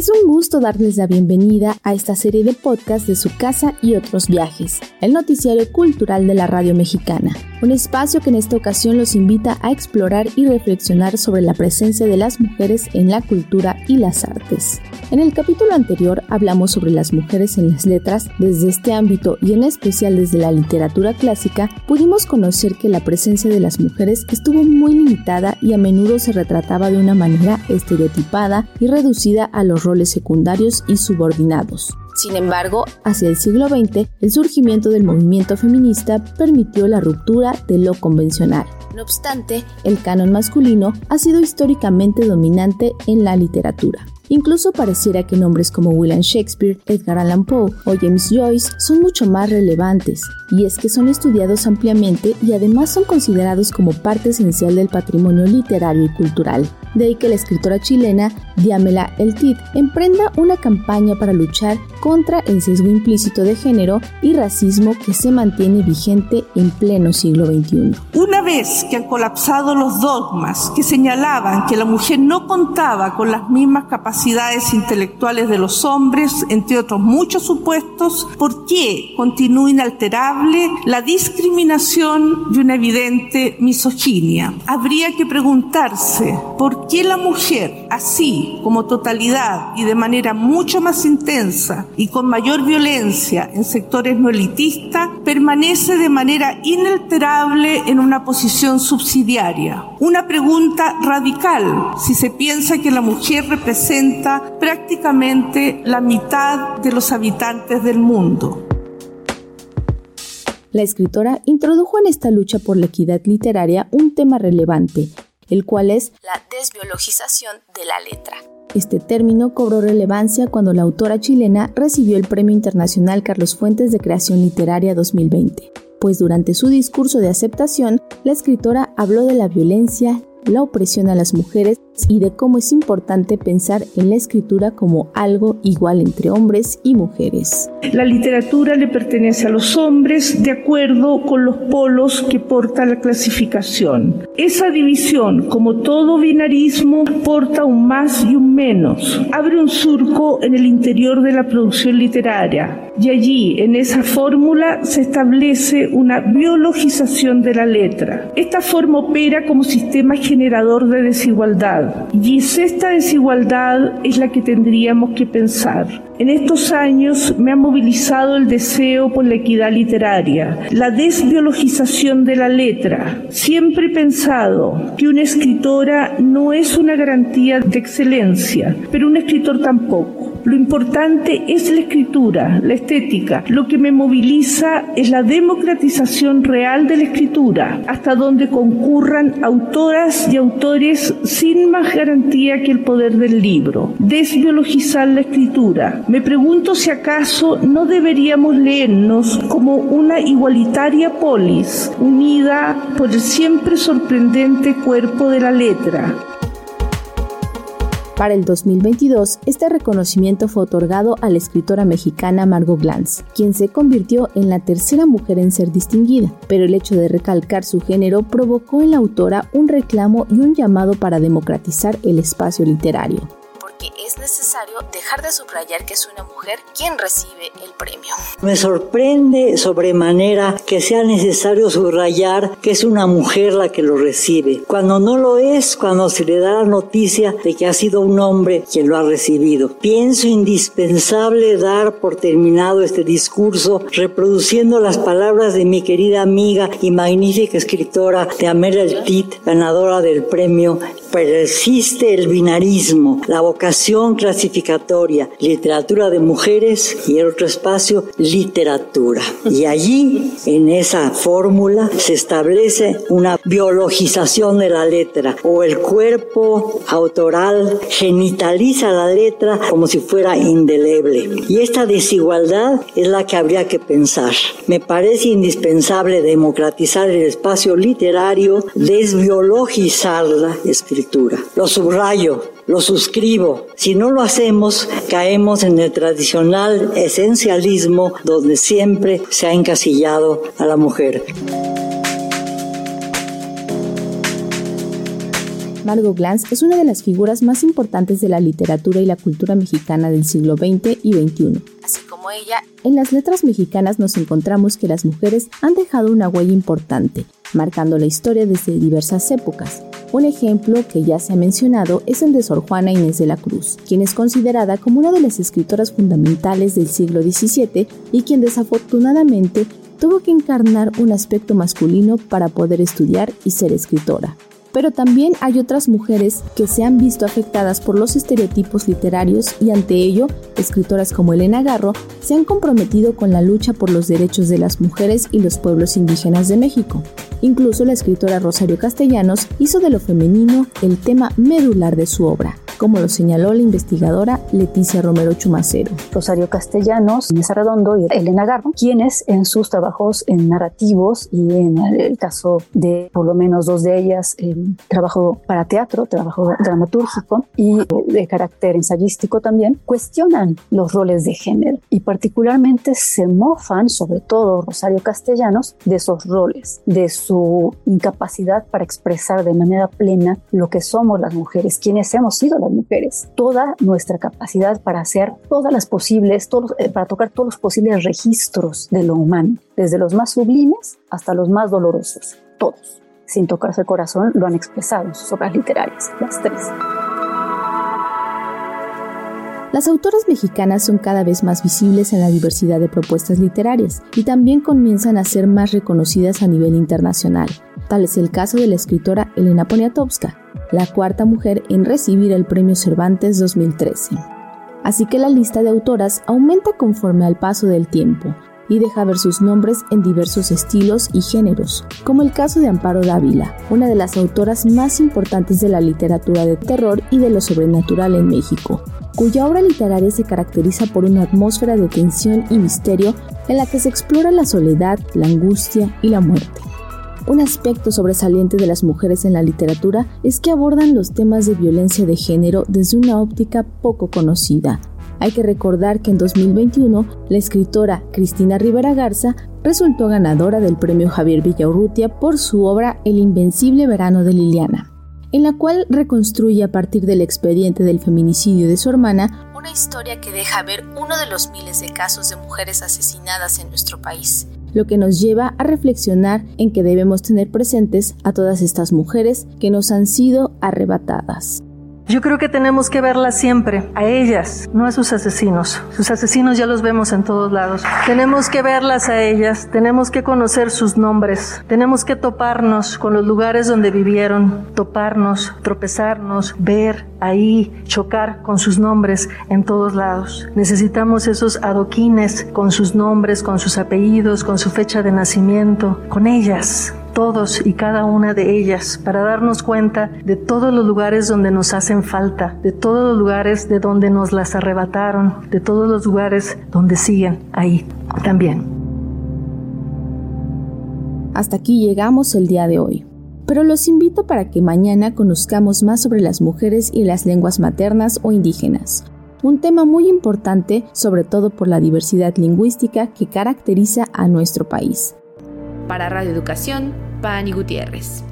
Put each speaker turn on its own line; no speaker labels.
Es un gusto darles la bienvenida a esta serie de podcast de su casa y otros viajes, el noticiario cultural de la radio mexicana, un espacio que en esta ocasión los invita a explorar y reflexionar sobre la presencia de las mujeres en la cultura y las artes. En el capítulo anterior hablamos sobre las mujeres en las letras. Desde este ámbito y en especial desde la literatura clásica, pudimos conocer que la presencia de las mujeres estuvo muy limitada y a menudo se retrataba de una manera estereotipada y reducida a los roles secundarios y subordinados. Sin embargo, hacia el siglo XX, el surgimiento del movimiento feminista permitió la ruptura de lo convencional. No obstante, el canon masculino ha sido históricamente dominante en la literatura. Incluso pareciera que nombres como William Shakespeare, Edgar Allan Poe o James Joyce son mucho más relevantes, y es que son estudiados ampliamente y además son considerados como parte esencial del patrimonio literario y cultural. De ahí que la escritora chilena Diamela El Tit emprenda una campaña para luchar contra el sesgo implícito de género y racismo que se mantiene vigente en pleno siglo XXI.
Una vez que han colapsado los dogmas que señalaban que la mujer no contaba con las mismas capacidades intelectuales de los hombres, entre otros muchos supuestos, ¿por qué continúa inalterable la discriminación y una evidente misoginia? Habría que preguntarse por qué la mujer, así como totalidad y de manera mucho más intensa y con mayor violencia en sectores no elitistas, permanece de manera inalterable en una posición subsidiaria. Una pregunta radical si se piensa que la mujer representa prácticamente la mitad de los habitantes del mundo.
La escritora introdujo en esta lucha por la equidad literaria un tema relevante, el cual es la desbiologización de la letra. Este término cobró relevancia cuando la autora chilena recibió el Premio Internacional Carlos Fuentes de Creación Literaria 2020, pues durante su discurso de aceptación, la escritora habló de la violencia, la opresión a las mujeres y de cómo es importante pensar en la escritura como algo igual entre hombres y mujeres.
La literatura le pertenece a los hombres de acuerdo con los polos que porta la clasificación. Esa división, como todo binarismo, porta un más y un menos. Abre un surco en el interior de la producción literaria y allí, en esa fórmula, se establece una biologización de la letra. Esta forma opera como sistema generador de desigualdad y esta desigualdad es la que tendríamos que pensar. En estos años me ha movilizado el deseo por la equidad literaria, la desbiologización de la letra. Siempre he pensado que una escritora no es una garantía de excelencia, pero un escritor tampoco. Lo importante es la escritura, la estética. Lo que me moviliza es la democratización real de la escritura, hasta donde concurran autoras y autores sin más garantía que el poder del libro. Desbiologizar la escritura. Me pregunto si acaso no deberíamos leernos como una igualitaria polis, unida por el siempre sorprendente cuerpo de la letra.
Para el 2022, este reconocimiento fue otorgado a la escritora mexicana Margot Glantz, quien se convirtió en la tercera mujer en ser distinguida, pero el hecho de recalcar su género provocó en la autora un reclamo y un llamado para democratizar el espacio literario necesario dejar de subrayar que es una mujer quien recibe el premio.
Me sorprende sobremanera que sea necesario subrayar que es una mujer la que lo recibe, cuando no lo es, cuando se le da la noticia de que ha sido un hombre quien lo ha recibido. Pienso indispensable dar por terminado este discurso reproduciendo las palabras de mi querida amiga y magnífica escritora de Amelia Tit, ganadora del premio Persiste el binarismo, la vocación clasificatoria, literatura de mujeres y el otro espacio, literatura. Y allí, en esa fórmula, se establece una biologización de la letra o el cuerpo autoral genitaliza la letra como si fuera indeleble. Y esta desigualdad es la que habría que pensar. Me parece indispensable democratizar el espacio literario, desbiologizar la escritura. Lo subrayo, lo suscribo. Si no lo hacemos, caemos en el tradicional esencialismo donde siempre se ha encasillado a la mujer.
Margot Glantz es una de las figuras más importantes de la literatura y la cultura mexicana del siglo XX y XXI. Así como ella, en las letras mexicanas nos encontramos que las mujeres han dejado una huella importante, marcando la historia desde diversas épocas. Un ejemplo que ya se ha mencionado es el de Sor Juana Inés de la Cruz, quien es considerada como una de las escritoras fundamentales del siglo XVII y quien desafortunadamente tuvo que encarnar un aspecto masculino para poder estudiar y ser escritora. Pero también hay otras mujeres que se han visto afectadas por los estereotipos literarios y ante ello, escritoras como Elena Garro se han comprometido con la lucha por los derechos de las mujeres y los pueblos indígenas de México. Incluso la escritora Rosario Castellanos hizo de lo femenino el tema medular de su obra como lo señaló la investigadora Leticia Romero Chumacero.
Rosario Castellanos, Mesa Redondo y Elena Garro, quienes en sus trabajos en narrativos y en el caso de por lo menos dos de ellas, el trabajo para teatro, trabajo dramatúrgico y de carácter ensayístico también, cuestionan los roles de género y particularmente se mofan, sobre todo Rosario Castellanos, de esos roles, de su incapacidad para expresar de manera plena lo que somos las mujeres, quienes hemos sido mujeres, toda nuestra capacidad para hacer todas las posibles, eh, para tocar todos los posibles registros de lo humano, desde los más sublimes hasta los más dolorosos, todos, sin tocarse el corazón, lo han expresado en sus obras literarias, las tres.
Las autoras mexicanas son cada vez más visibles en la diversidad de propuestas literarias y también comienzan a ser más reconocidas a nivel internacional. Tal es el caso de la escritora Elena Poniatowska, la cuarta mujer en recibir el Premio Cervantes 2013. Así que la lista de autoras aumenta conforme al paso del tiempo y deja ver sus nombres en diversos estilos y géneros, como el caso de Amparo Dávila, una de las autoras más importantes de la literatura de terror y de lo sobrenatural en México, cuya obra literaria se caracteriza por una atmósfera de tensión y misterio en la que se explora la soledad, la angustia y la muerte. Un aspecto sobresaliente de las mujeres en la literatura es que abordan los temas de violencia de género desde una óptica poco conocida. Hay que recordar que en 2021 la escritora Cristina Rivera Garza resultó ganadora del premio Javier Villaurrutia por su obra El invencible verano de Liliana, en la cual reconstruye a partir del expediente del feminicidio de su hermana una historia que deja ver uno de los miles de casos de mujeres asesinadas en nuestro país lo que nos lleva a reflexionar en que debemos tener presentes a todas estas mujeres que nos han sido arrebatadas.
Yo creo que tenemos que verlas siempre, a ellas, no a sus asesinos. Sus asesinos ya los vemos en todos lados. Tenemos que verlas a ellas, tenemos que conocer sus nombres, tenemos que toparnos con los lugares donde vivieron, toparnos, tropezarnos, ver ahí, chocar con sus nombres en todos lados. Necesitamos esos adoquines con sus nombres, con sus apellidos, con su fecha de nacimiento, con ellas todos y cada una de ellas para darnos cuenta de todos los lugares donde nos hacen falta, de todos los lugares de donde nos las arrebataron, de todos los lugares donde siguen ahí también.
Hasta aquí llegamos el día de hoy. Pero los invito para que mañana conozcamos más sobre las mujeres y las lenguas maternas o indígenas, un tema muy importante sobre todo por la diversidad lingüística que caracteriza a nuestro país.
Para Radio Educación, Pani Gutiérrez.